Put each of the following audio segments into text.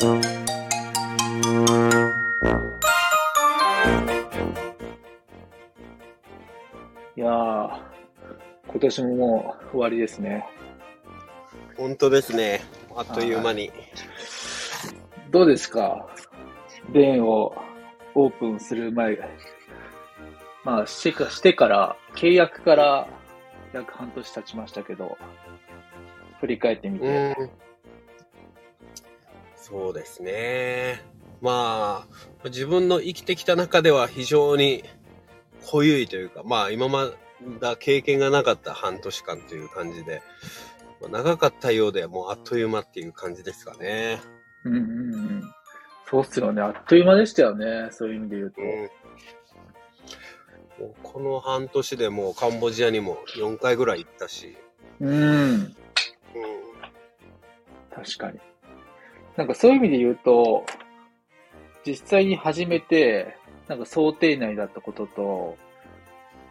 いやー、今年ももう終わりですね。本当ですね。あっという間に。どうですか？弁をオープンする前、まあ、してか、してから、契約から約半年経ちましたけど、振り返ってみうて。ん。そうですね。まあ、自分の生きてきた中では非常に濃ゆいというか、まあ今まだ経験がなかった半年間という感じで、まあ長かったようでもうあっという間っていう感じですかね。うんうんうん。そうっすよね。あっという間でしたよね。そういう意味で言うと。うん。この半年でもうカンボジアにも4回ぐらい行ったし、うん。うん。確かに。なんかそういう意味で言うと、実際に始めて、なんか想定内だったことと、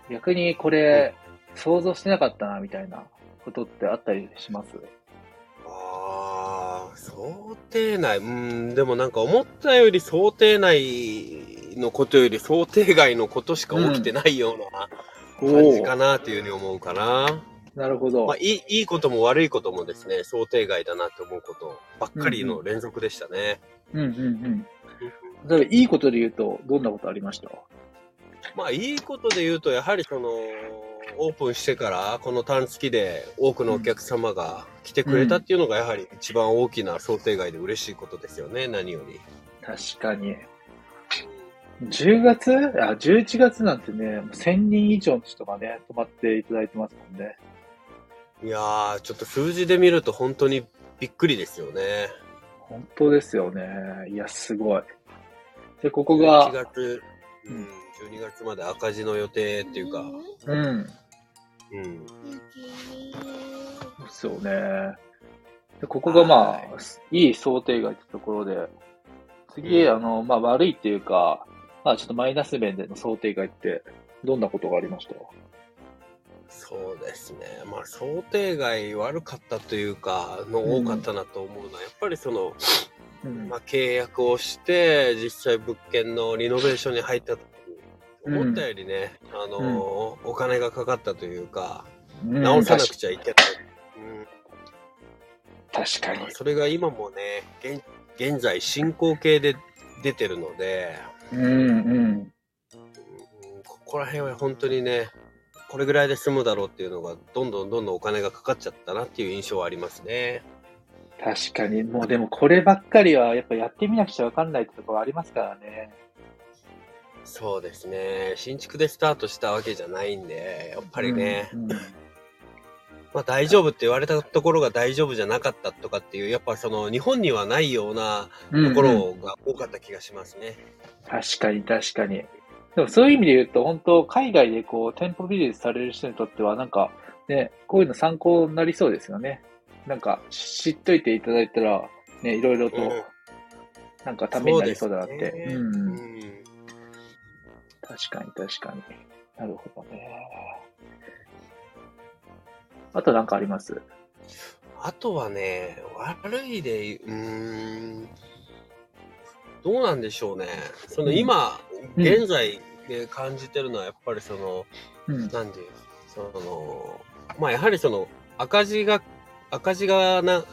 逆にこれ、想像してなかったな、みたいなことってあったりします？ああ、想定内。うん、でもなんか思ったより想定内のことより想定外のことしか起きてないような感じかなっていうふうに思うかな。なるほど。まあ、いい、いいことも悪いこともですね、想定外だなって思うことばっかりの連続でしたね。うんうんうん。例えば、いいことで言うと、どんなことありました？まあ、いいことで言うと、やはりその、オープンしてから、この短月で多くのお客様が来てくれたっていうのが、やはり一番大きな想定外で嬉しいことですよね、何より。確かに。10月あ、11月なんてね、もう1000人以上の人がね、泊まっていただいてますもんね。いやー、ちょっと数字で見ると本当にびっくりですよね。本当ですよね。いや、すごい。で、ここが1、月、うん、12月まで赤字の予定っていうか、うん、うん。ですよね。で、ここがまはいあ、いい想定外ってところで、次、うんあの、まあ悪いっていうか、まあちょっとマイナス面での想定外って、どんなことがありました？そうですね。まあ想定外悪かったというか、の多かったなと思うのは、やっぱりその、うんまあ契約をして、実際物件のリノベーションに入った思ったよりね、あのーお金がかかったというか、うん直さなくちゃいけない。うん確かにまあ。それが今もね、現現在進行形で出てるので、うん、うん。うんここら辺は本当にね、これぐらいで済むだろうっていうのが、どんどんどんどんお金がかかっちゃったなっていう印象はありますね。確かに。もうでもこればっかりは、やっぱやってみなくちゃわかんないってところありますからね。そうですね。新築でスタートしたわけじゃないんで、やっぱりね、うん。うんまあ大丈夫って言われたところが大丈夫じゃなかったとかっていう、やっぱその日本にはないようなところが多かった気がしますね。確かに確かに。でもそういう意味で言うと、本当海外でこう、店舗ビジネスされる人にとっては、なんか、ね、こういうの参考になりそうですよね。なんか、知っといていただいたら、ね、いろいろと、うんなんかためになりそうだなって。そうですねう。うんん確かに確かに。なるほどね。あとなんかあります？あとはね、悪いで、うーん、どうなんでしょうね。そのうん今、うん現在で感じてるのはやっぱりその、うん。なんで、その、まあやはりその赤字が、赤字がな、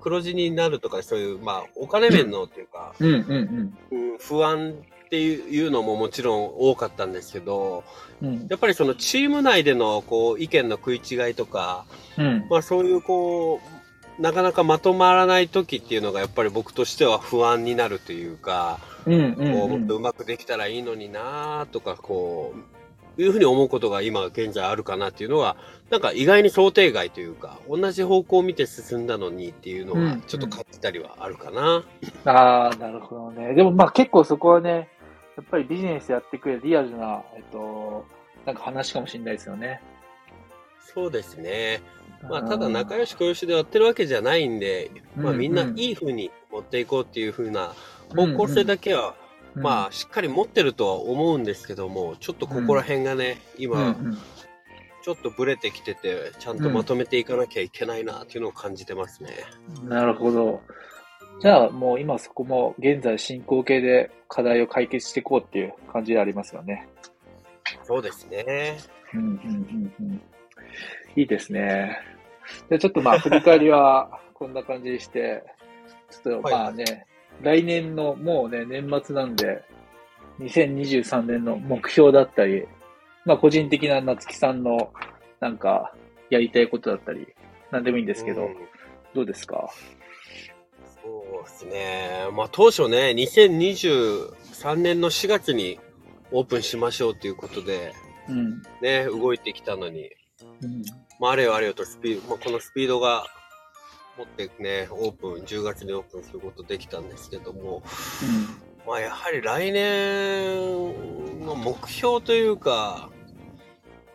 黒字になるとかそういう、まあお金面のっていうか、うんうんうん不安っていうのももちろん多かったんですけど、うん。うん。やっぱりそのチーム内でのこう意見の食い違いとか、うん。まあそういうこう、なかなかまとまらない時っていうのがやっぱり僕としては不安になるというか、うんうんこうもっとうまくできたらいいのになとか、こう、いうふうに思うことが今現在あるかなっていうのは、なんか意外に想定外というか、同じ方向を見て進んだのにっていうのうんはちょっと感じたりはあるかな。ああ、なるほどね。でもまあ結構そこはね、やっぱりビジネスやってくれるリアルな、えっと、なんか話かもしれないですよね。そうですね。まあただ仲良し小良しでやってるわけじゃないんで、まあみんないい風に持っていこうっていう風な方向性だけは、まあしっかり持ってるとは思うんですけども、ちょっとここら辺がね、あ今、ちょっとブレてきてて、ちゃんとまとめていかなきゃいけないなっていうのを感じてますね。なるほど。じゃあもう今そこも現在進行形で課題を解決していこうっていう感じでありますよね。そうですね。うんうんうんうん。いいですね。で、ちょっとまあ振り返りはこんな感じにして、ちょっとまあね、来年のもうね、年末なんで、2023年の目標だったり、まあ個人的な夏木さんのなんかやりたいことだったり、なんでもいいんですけど、うんどうですか？そうですね。まあ当初ね、2023年の4月にオープンしましょうということで、うん。ね、動いてきたのに、うん。まああれよあれよとスピード、まあこのスピードが持ってね、オープン、10月にオープンすることできたんですけども、まあやはり来年の目標というか、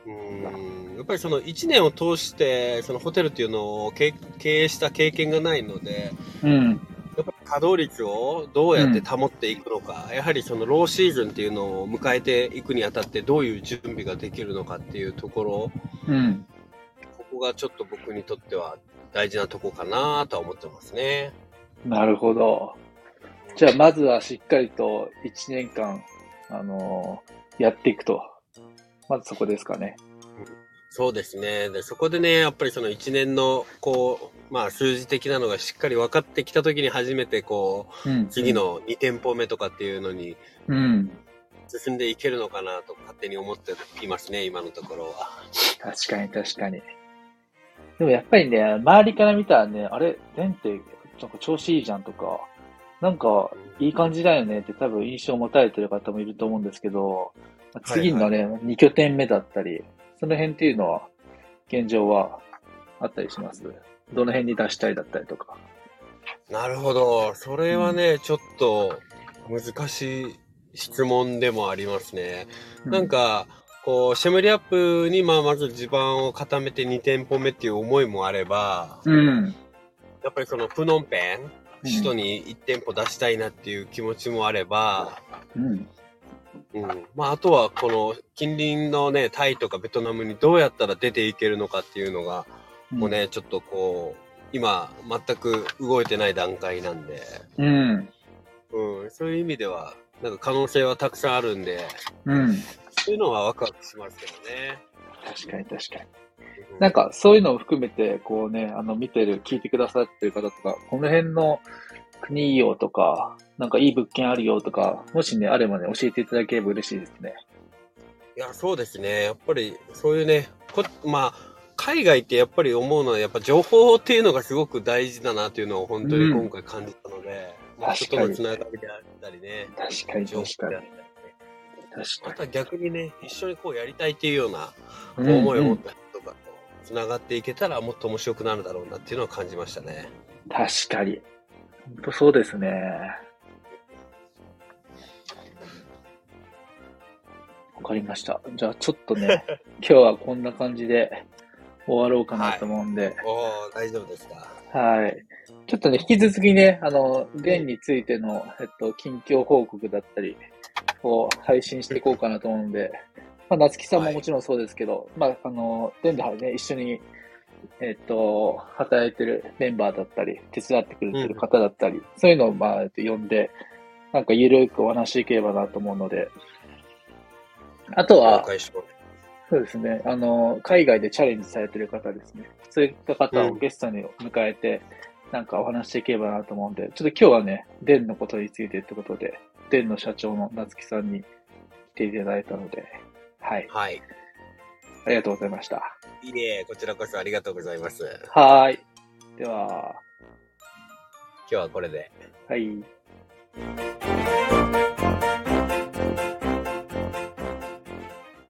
うーん、やっぱりその1年を通して、そのホテルっていうのを経経営した経験がないので、うん。うん。やっぱり稼働率をどうやって保っていくのか、やはりそのローシーズンっていうのを迎えていくにあたってどういう準備ができるのかっていうところ、うん。ここがちょっと僕にとっては大事なとこかなとは思ってますね。なるほど。じゃあ、まずはしっかりと1年間、あのーやっていくと。まずそこですかね。そうですね。で、そこでね、やっぱりその1年の、こう、まあ数字的なのがしっかり分かってきたときに初めてこう、うん次。の2店舗目とかっていうのにうん。進んでいけるのかなと勝手に思っていますね、今のところは。確かに確かに。でもやっぱりね、周りから見たらね、あれ、レンって、なんか調子いいじゃんとか、なんかいい感じだよねって多分印象を持たれてる方もいると思うんですけど、次のね、2拠点目だったり、その辺っていうのは、現状はあったりしますどの辺に出したいだったりとか。なるほど。それはね、ちょっと難しい質問でもありますね。なん、か、こう、シェムリアップに、まあ、まず地盤を固めて2店舗目っていう思いもあれば、うん。やっぱりそのプノンペン、首都に1店舗出したいなっていう気持ちもあれば、うん。うん。まあ、あとはこの近隣のね、タイとかベトナムにどうやったら出ていけるのかっていうのが、もうね、ちょっとこう、今、全く動いてない段階なんで、うん。うん、そういう意味では、なんか可能性はたくさんあるんで、うん。そういうのはワクワクしますけどね。確かに確かに。うなん、か、そういうのを含めて、こうね、あの、見てる、聞いてくださってる方とか、この辺の国いいよとか、なんかいい物件あるよとか、もしね、あればね、教えていただければ嬉しいですね。いや、そうですね。やっぱり、そういうね、こまあ、海外ってやっぱり思うのは、やっぱ情報っていうのがすごく大事だなっていうのを本当に今回感じたので、まあ人とのつながりであったりね、確かに確かにであった逆にね、一緒にこうやりたいっていうようなに。思いを持った人とかとつながっていけたらもっと面白くなるだろうなっていうのを感じましたね。確かに。本当そうですね。わかりました。じゃあちょっとね、今日はこんな感じで終わろうかなと思うんで、おー、大丈夫ですか。はい。ちょっとね、引き続きね、あの、電についての、えっと、近況報告だったり、を配信していこうかなと思うんで、まあ、夏木さんももちろんそうですけど、まあ、あの、電でね、一緒に、えっと、働いてるメンバーだったり、手伝ってくれてる方だったり、そういうのを、まあ、えっと呼んで、なんかゆるくお話しできればなと思うので、あと了は。そうですね。あの、海外でチャレンジされてる方ですね。そういった方をうんゲストに迎えて、なんかお話していければなと思うんで、ちょっと今日はね、デンのことについてってことで、デンの社長の夏木さんに来ていただいたので、はい。はい。ありがとうございました。いいえ、こちらこそありがとうございます。はーい。では、今日はこれで。はい。